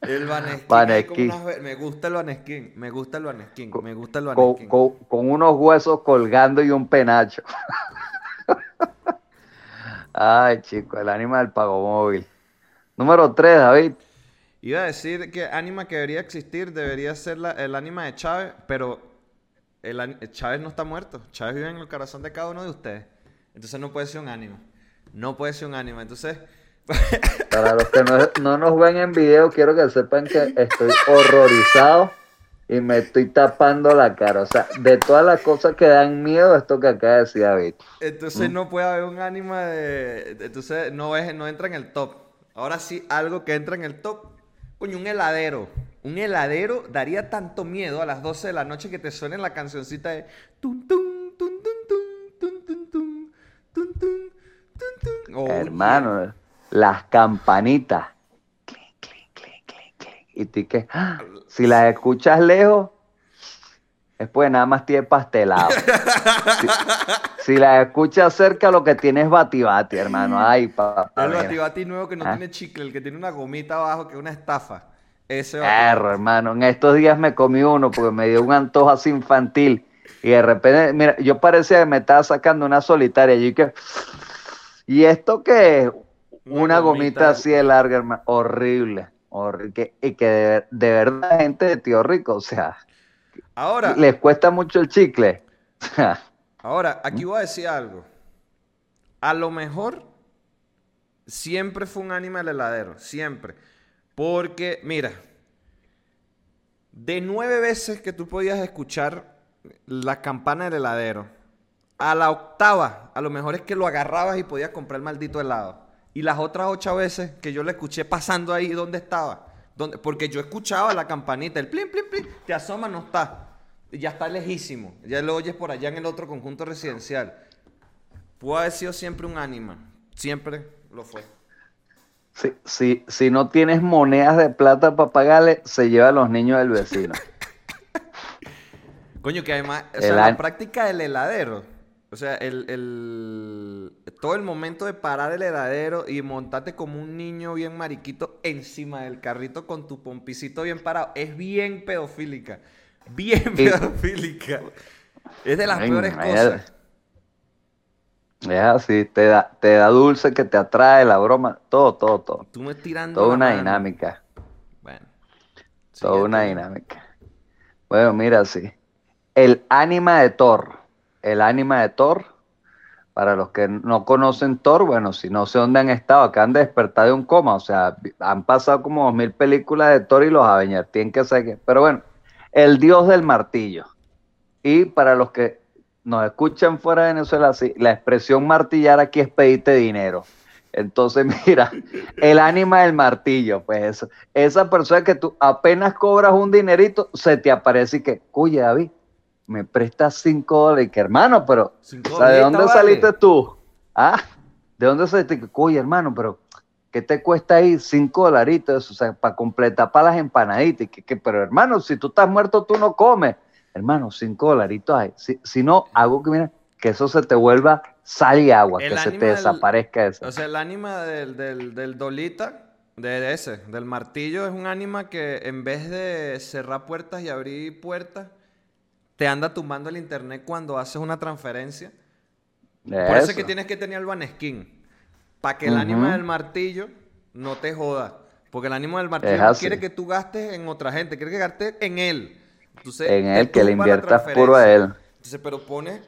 El Vaneskin. Me gusta el Vaneskin. Me gusta el Vaneskin. Me gusta el Vaneskin. Con, con, unos huesos colgando y un penacho. [LAUGHS] Ay, chico, el ánima del pago móvil. Número 3, David. Iba a decir que ánima que debería existir debería ser el ánima de Chávez, pero el, Chávez no está muerto. Chávez vive en el corazón de cada uno de ustedes. Entonces no puede ser un ánima. No puede ser un ánima. Entonces. Para los que no, nos ven en video, quiero que sepan que estoy horrorizado y me estoy tapando la cara. O sea, de todas las cosas que dan miedo, esto que acaba de decir David. Entonces ¿Mm? no puede haber un ánima de. Entonces no, es, no entra en el top. Ahora sí, algo que entra en el top. Coño, un heladero. Un heladero daría tanto miedo a las 12 de la noche que te suene la cancioncita de Hermano, las campanitas. Y tú que, si las escuchas lejos, Después nada más tiene pastelado. si, la escuchas cerca, lo que tiene es batibati, hermano. Ay, papá. El batibati nuevo que no ¿Ah? tiene chicle, el que tiene una gomita abajo, que es una estafa. Ese Erro, hermano. En estos días me comí uno porque me dio un antojo así infantil. Y de repente, mira, yo parecía que me estaba sacando una solitaria. Y que. ¿Y esto qué es? Una, gomita, así de larga, hermano. Horrible. horrible. Y que de, de verdad, gente de tío rico, o sea. Ahora. Les cuesta mucho el chicle. [LAUGHS] ahora, aquí voy a decir algo. A lo mejor siempre fue un ánima el heladero. Siempre. Porque, mira, de nueve veces que tú podías escuchar la campana del heladero, a la octava, a lo mejor es que lo agarrabas y podías comprar el maldito helado. Y las otras ocho veces que yo le escuché pasando ahí, ¿dónde estaba? Porque yo escuchaba la campanita, el plin, plin, plin, te asoma, no está. Ya está lejísimo. Ya lo oyes por allá en el otro conjunto residencial. Pudo haber sido siempre un ánima. Siempre lo fue. Si, si, no tienes monedas de plata para pagarle, se lleva a los niños del vecino. [LAUGHS] Coño, que además, o sea, la práctica del heladero o sea, el, todo el momento de parar el heladero y montarte como un niño bien mariquito encima del carrito con tu pompicito bien parado es bien pedofílica. Bien pedofílica. Es de las peores cosas. Es así, te da, te da dulce que te atrae la broma, todo, todo, todo. Tú me tirando. Toda una dinámica. Bueno. Toda una dinámica. Bueno, mira, sí el ánima de Thor. El ánima de Thor. Para los que no conocen Thor, bueno, si no sé dónde han estado, acaban de despertar de un coma. O sea, han pasado como dos mil películas de Thor y los Avengers. Tienen que ser que. Pero bueno, el dios del martillo. Y para los que nos escuchan fuera de Venezuela, sí, la expresión martillar aquí es pedirte dinero. Entonces, [LAUGHS] mira, el ánima del martillo, pues eso. Esa persona que tú apenas cobras un dinerito, se te aparece y que, oye, David, me prestas cinco dólares. Y que, hermano, pero, ¿de dónde saliste tú? ¿Ah? ¿De dónde saliste? Oye, hermano, pero, ¿qué te cuesta ahí cinco dolaritos? O sea, para completar para las empanaditas. Y que, pero, hermano, si tú estás muerto, tú no comes. Hermano, cinco dolaritos hay. Si, si no, hago que, mira, que eso se te vuelva sal y agua, que se te desaparezca eso. O sea, el ánima del, del, dolita, de ese, del martillo, es un ánima que en vez de cerrar puertas y abrir puertas, te anda tumbando el internet cuando haces una transferencia. Por eso es que tienes que tener el baneskin. Para que el ánima del martillo no te joda. Porque el ánima del martillo quiere que tú gastes en otra gente, quiere que gastes en él. en él, que le inviertas puro a él. Entonces, pero pone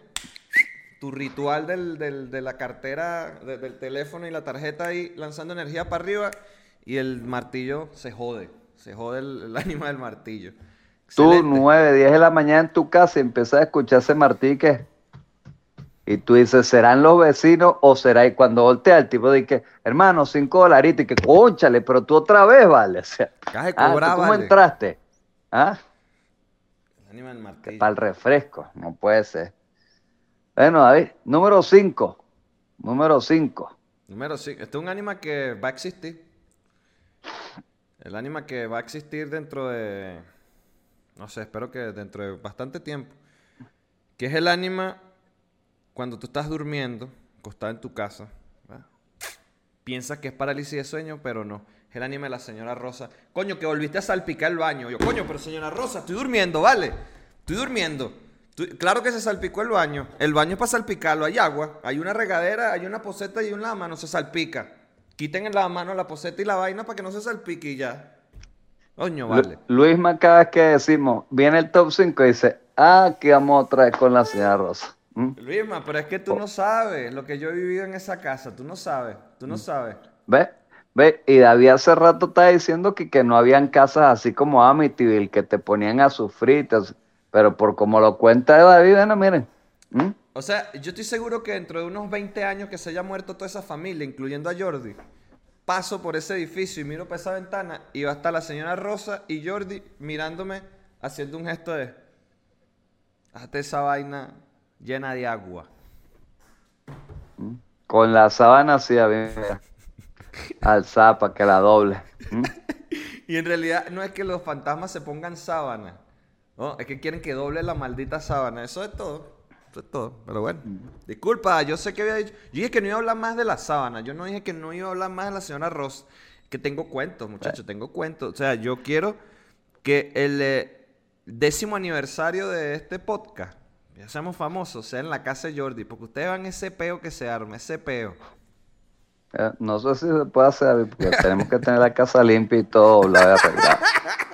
tu ritual de la cartera, del teléfono y la tarjeta ahí lanzando energía para arriba y el martillo se jode. Se jode el, [LAUGHS] ánima del martillo. Tú, 9, 10 de la mañana en tu casa y empiezas a escuchar ese martillo y tú dices, ¿serán los vecinos o será? Y cuando voltea el tipo dice, hermano, 5 dolaritos y que, conchale, pero tú otra vez, vale. [LAUGHS] O sea, ah, ¿Cómo entraste? ¿Ah? El ánima del martillo. Para el refresco, no puede ser. Bueno, David, número 5. Número 5. Número 5. Este es un ánima que va a existir. El ánima que va a existir dentro de. No sé, espero que dentro de bastante tiempo. Que es el ánima cuando tú estás durmiendo, acostado en tu casa. Piensas que es parálisis de sueño, pero no. Es el ánima de la señora Rosa. Coño, que volviste a salpicar el baño. Yo, coño, pero señora Rosa, estoy durmiendo, ¿vale? Estoy durmiendo claro que se salpicó el baño. El baño es para salpicarlo. Hay agua, hay una regadera, hay una poseta y un lavamano. Se salpica. Quiten el lavamano, la poseta y la vaina para que no se salpique y ya. Coño, vale. Luis, cada vez que decimos, viene el top 5 y dice, ah, que vamos otra vez con la señora Rosa. ¿Mm? Luisma, pero es que tú no sabes lo que yo he vivido en esa casa. Tú no sabes, tú no mm. sabes. ¿Ves? Ve, y David hace rato está diciendo que, que no habían casas así como Amityville, que te ponían a sufrir. Pero por como lo cuenta David, bueno, miren. O sea, yo estoy seguro que dentro de unos 20 años que se haya muerto toda esa familia, incluyendo a Jordi, paso por ese edificio y miro por esa ventana y va a estar la señora Rosa y Jordi mirándome haciendo un gesto de... Hazte esa vaina llena de agua. Con la sábana así, a [LAUGHS] alzada para que la doble. [LAUGHS] y en realidad no es que los fantasmas se pongan sábana no, es que quieren que doble la maldita sábana. Eso es todo. Eso es todo. Pero bueno. Disculpa, yo sé que había dicho. Yo dije que no iba a hablar más de la sábana. Yo no dije que no iba a hablar más de la señora Ross. Que tengo cuentos, muchachos. Tengo cuentos. O sea, yo quiero que el eh, décimo aniversario de este podcast, ya seamos famosos, sea en la casa de Jordi. Porque ustedes van ese peo que se arma, ese peo. Eh, no sé si se puede hacer, porque tenemos que tener la casa limpia y todo, la [LAUGHS]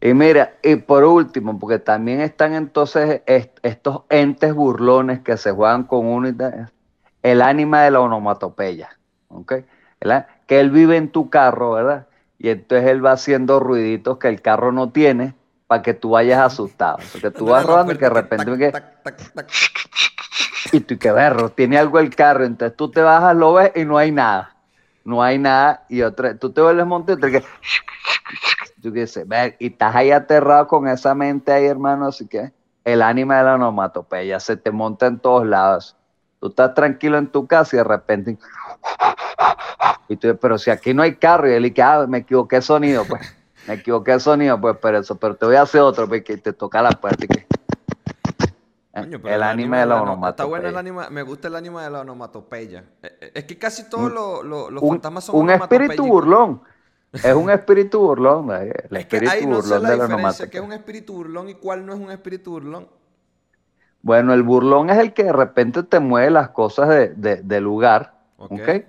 Y mira, y por último, porque también están entonces estos entes burlones que se juegan con uno y el ánima de la onomatopeya, ¿ok? que él vive en tu carro, ¿verdad? Y entonces él va haciendo ruiditos que el carro no tiene para que tú vayas asustado. Porque tú vas rodando y que de repente... y tú que berro, tiene algo el carro, entonces tú te bajas, lo ves y no hay nada. No hay nada. Y otra, tú te vuelves monte y te que tú dices, y estás ahí aterrado con esa mente ahí, hermano, así que el ánima de la onomatopeya se te monta en todos lados. Tú estás tranquilo en tu casa y de repente, y tú dices, pero si aquí no hay carro, y él dice, ah, me equivoqué sonido, pues, me equivoqué sonido, pues, pero eso, pero te voy a hacer otro, porque pues, te toca la puerta y que... el, ánima de la, onomatopeya. Está bueno el ánima, me gusta el ánima de la onomatopeya. Eh, eh, es que casi todos los, fantasmas son Un espíritu burlón. Es un espíritu burlón, el espíritu burlón de la diferencia, ¿Qué es un espíritu burlón y cuál no es un espíritu burlón? Bueno, el burlón es el que de repente te mueve las cosas de, lugar, ¿ok?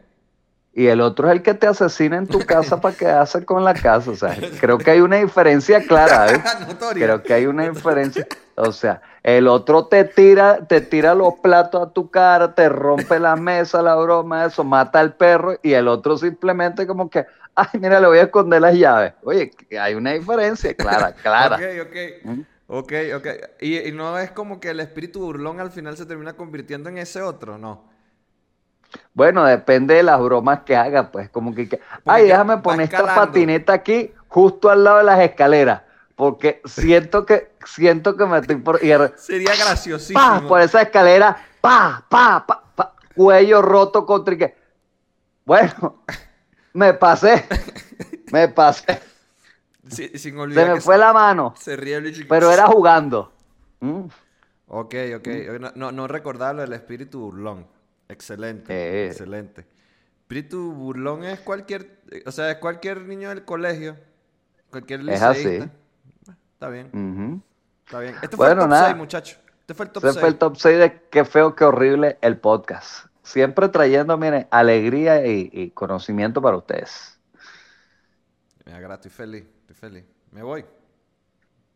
y el otro es el que te asesina en tu casa para quedarse con la casa. O sea, [LAUGHS] creo que hay una diferencia clara, ¿eh? [LAUGHS] Creo que hay una diferencia. O sea, el otro te tira, te tira los platos a tu cara, te rompe la mesa, la broma, eso, mata al perro, y el otro simplemente como que, ay, mira, le voy a esconder las llaves. Oye, hay una diferencia, clara, [LAUGHS] clara. Ok, ok. ¿Mm? Ok, ok. Y, y no es como que el espíritu burlón al final se termina convirtiendo en ese otro, no. Bueno, depende de las bromas que haga, pues, como que, ay, déjame poner esta patineta aquí, justo al lado de las escaleras, porque siento que, siento que me estoy por... y [LAUGHS] Sería graciosísimo. pa, por esa escalera, pa, pa, pa, pa, cuello roto contra y que, bueno, me pasé, [LAUGHS] me pasé, Sí, sin se olvidar me que fue la mano, se ríe y- pero era jugando. Mm, Ok, ok. No, no, no recordaba el espíritu burlón. Excelente, Eh. excelente. Espíritu burlón es cualquier, o sea, es cualquier niño del colegio, cualquier Es así. liceísta. Está bien, ujú. está bien. Este fue Bueno, el top nada. 6, muchachos. Este fue el top Ese 6. fue el top 6 de qué feo, qué horrible el podcast. Siempre trayendo, miren, alegría y, y conocimiento para ustedes. Me agrada, estoy feliz, estoy feliz. Me voy.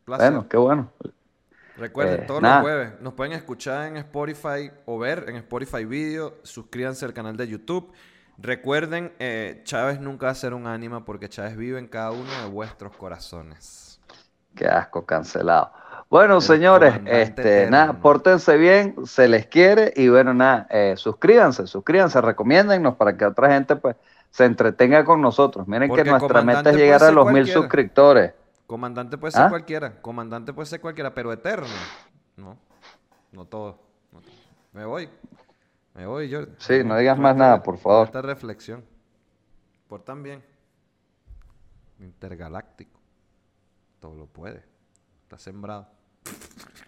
Placer. Bueno, qué bueno. Recuerden, Eh, todos nada. los jueves nos pueden escuchar en Spotify o ver en Spotify Video. Suscríbanse al canal de YouTube. Recuerden, eh, Chávez nunca va a ser un ánima porque Chávez vive en cada uno de vuestros corazones. Qué asco, cancelado. Bueno, señores, este, nada, pórtense bien, se les quiere y bueno, nada, eh, suscríbanse, suscríbanse, recomiéndennos para que otra gente pues se entretenga con nosotros. Miren Porque que nuestra meta es llegar a los mil suscriptores. Comandante puede ser ¿Ah? cualquiera. Comandante puede ser cualquiera, pero eterno. No, no todo. no todo. Me voy. Me voy, yo. Sí, no digas más nada, por favor. Esta reflexión. Por también. Intergaláctico todo lo puede. Está sembrado.